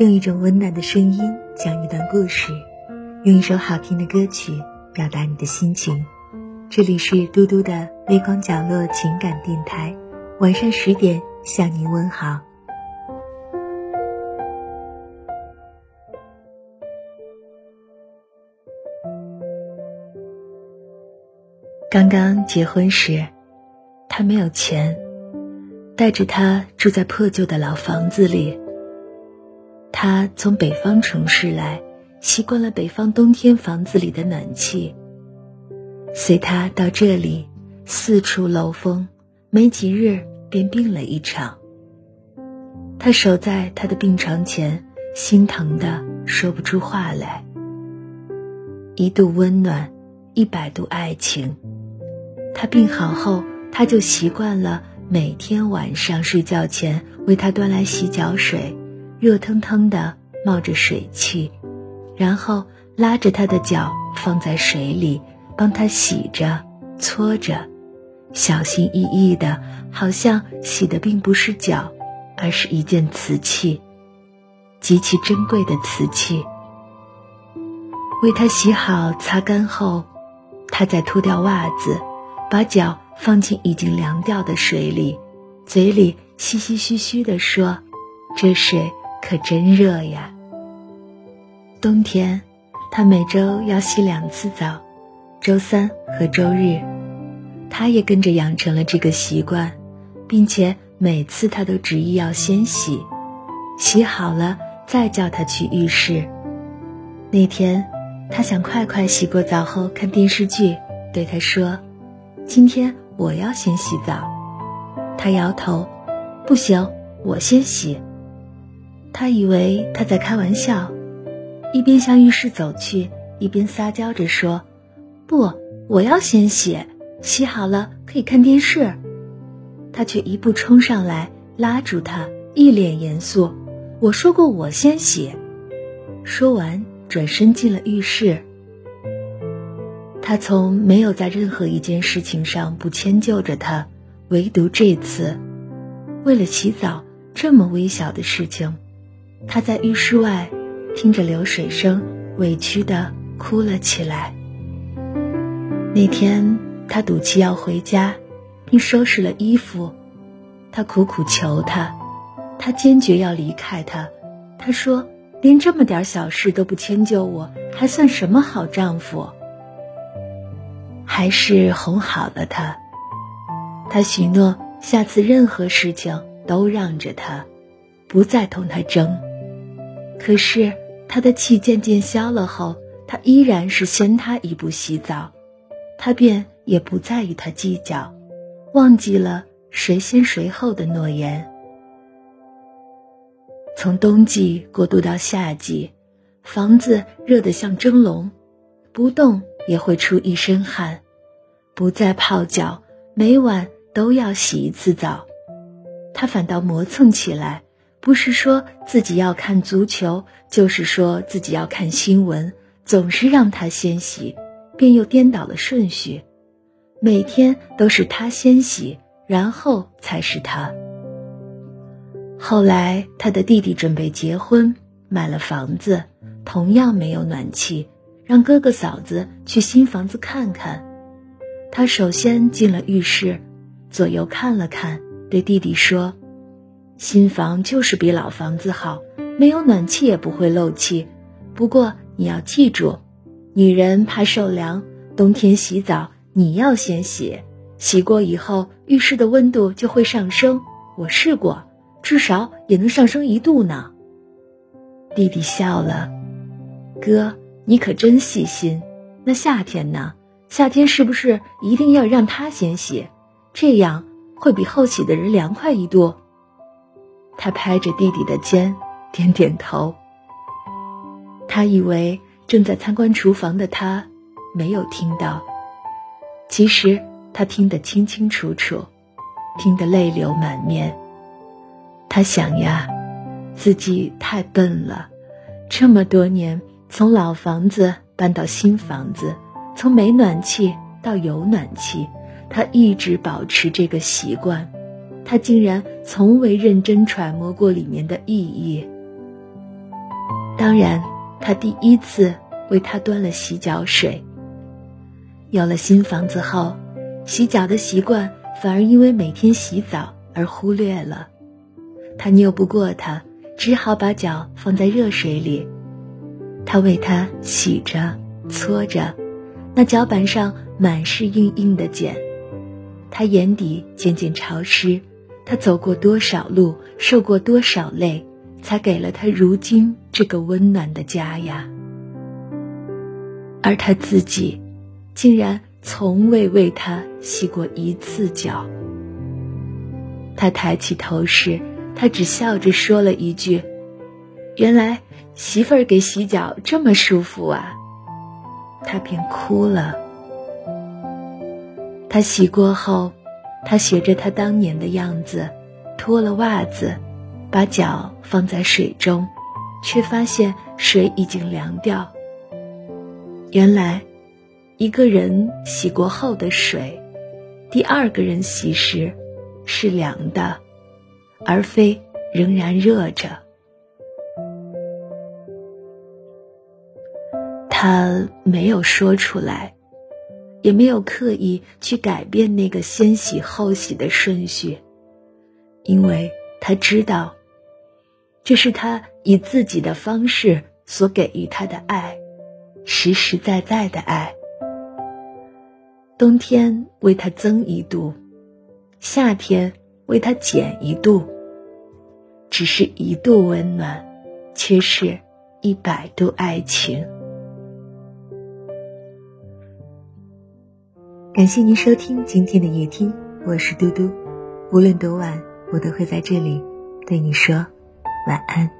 用一种温暖的声音讲一段故事，用一首好听的歌曲表达你的心情。这里是嘟嘟的微光角落情感电台，晚上十点向您问好。刚刚结婚时，他没有钱，带着他住在破旧的老房子里。他从北方城市来，习惯了北方冬天房子里的暖气。随他到这里，四处漏风，没几日便病了一场。他守在他的病床前，心疼的说不出话来。一度温暖，一百度爱情。他病好后，他就习惯了每天晚上睡觉前为他端来洗脚水，热腾腾的冒着水汽，然后拉着他的脚放在水里，帮他洗着、搓着，小心翼翼的，好像洗的并不是脚，而是一件瓷器，极其珍贵的瓷器。为他洗好、擦干后，他再脱掉袜子。把脚放进已经凉掉的水里，嘴里嘻嘻嘘嘘地说：“这水可真热呀。”冬天，他每周要洗两次澡，周三和周日。他也跟着养成了这个习惯，并且每次他都执意要先洗，洗好了再叫他去浴室。那天，他想快快洗过澡后看电视剧，对他说。今天我要先洗澡，他摇头，不行，我先洗。他以为他在开玩笑，一边向浴室走去，一边撒娇着说：“不，我要先洗，洗好了可以看电视。”他却一步冲上来，拉住他，一脸严肃：“我说过我先洗。”说完，转身进了浴室。他从没有在任何一件事情上不迁就着他，唯独这次，为了洗澡这么微小的事情，他在浴室外听着流水声，委屈的哭了起来。那天他赌气要回家，并收拾了衣服，他苦苦求他，他坚决要离开他。他说：“连这么点小事都不迁就我，还算什么好丈夫？”还是哄好了他，他许诺下次任何事情都让着他，不再同他争。可是他的气渐渐消了后，他依然是先他一步洗澡，他便也不再与他计较，忘记了谁先谁后的诺言。从冬季过渡到夏季，房子热得像蒸笼，不动也会出一身汗。不再泡脚，每晚都要洗一次澡，他反倒磨蹭起来。不是说自己要看足球，就是说自己要看新闻，总是让他先洗，便又颠倒了顺序。每天都是他先洗，然后才是他。后来他的弟弟准备结婚，买了房子，同样没有暖气，让哥哥嫂子去新房子看看。他首先进了浴室，左右看了看，对弟弟说：“新房就是比老房子好，没有暖气也不会漏气。不过你要记住，女人怕受凉，冬天洗澡你要先洗，洗过以后浴室的温度就会上升。我试过，至少也能上升一度呢。”弟弟笑了：“哥，你可真细心。那夏天呢？”夏天是不是一定要让他先洗，这样会比后洗的人凉快一度？他拍着弟弟的肩，点点头。他以为正在参观厨房的他没有听到，其实他听得清清楚楚，听得泪流满面。他想呀，自己太笨了，这么多年从老房子搬到新房子。从没暖气到有暖气，他一直保持这个习惯。他竟然从未认真揣摩过里面的意义。当然，他第一次为他端了洗脚水。有了新房子后，洗脚的习惯反而因为每天洗澡而忽略了。他拗不过他，只好把脚放在热水里。他为他洗着、搓着，那脚板上满是硬硬的茧。他眼底渐渐潮湿。他走过多少路，受过多少累，才给了他如今这个温暖的家呀？而他自己，竟然从未为他洗过一次脚。他抬起头时，他只笑着说了一句：“原来媳妇儿给洗脚这么舒服啊！”他便哭了。他洗过后。他学着他当年的样子，脱了袜子，把脚放在水中，却发现水已经凉掉。原来，一个人洗过后的水，第二个人洗时是凉的，而非仍然热着。他没有说出来。也没有刻意去改变那个先洗后洗的顺序，因为他知道，这是他以自己的方式所给予他的爱，实实在在的爱。冬天为他增一度，夏天为他减一度，只是一度温暖，却是一百度爱情。感谢您收听今天的夜听，我是嘟嘟。无论多晚，我都会在这里对你说晚安。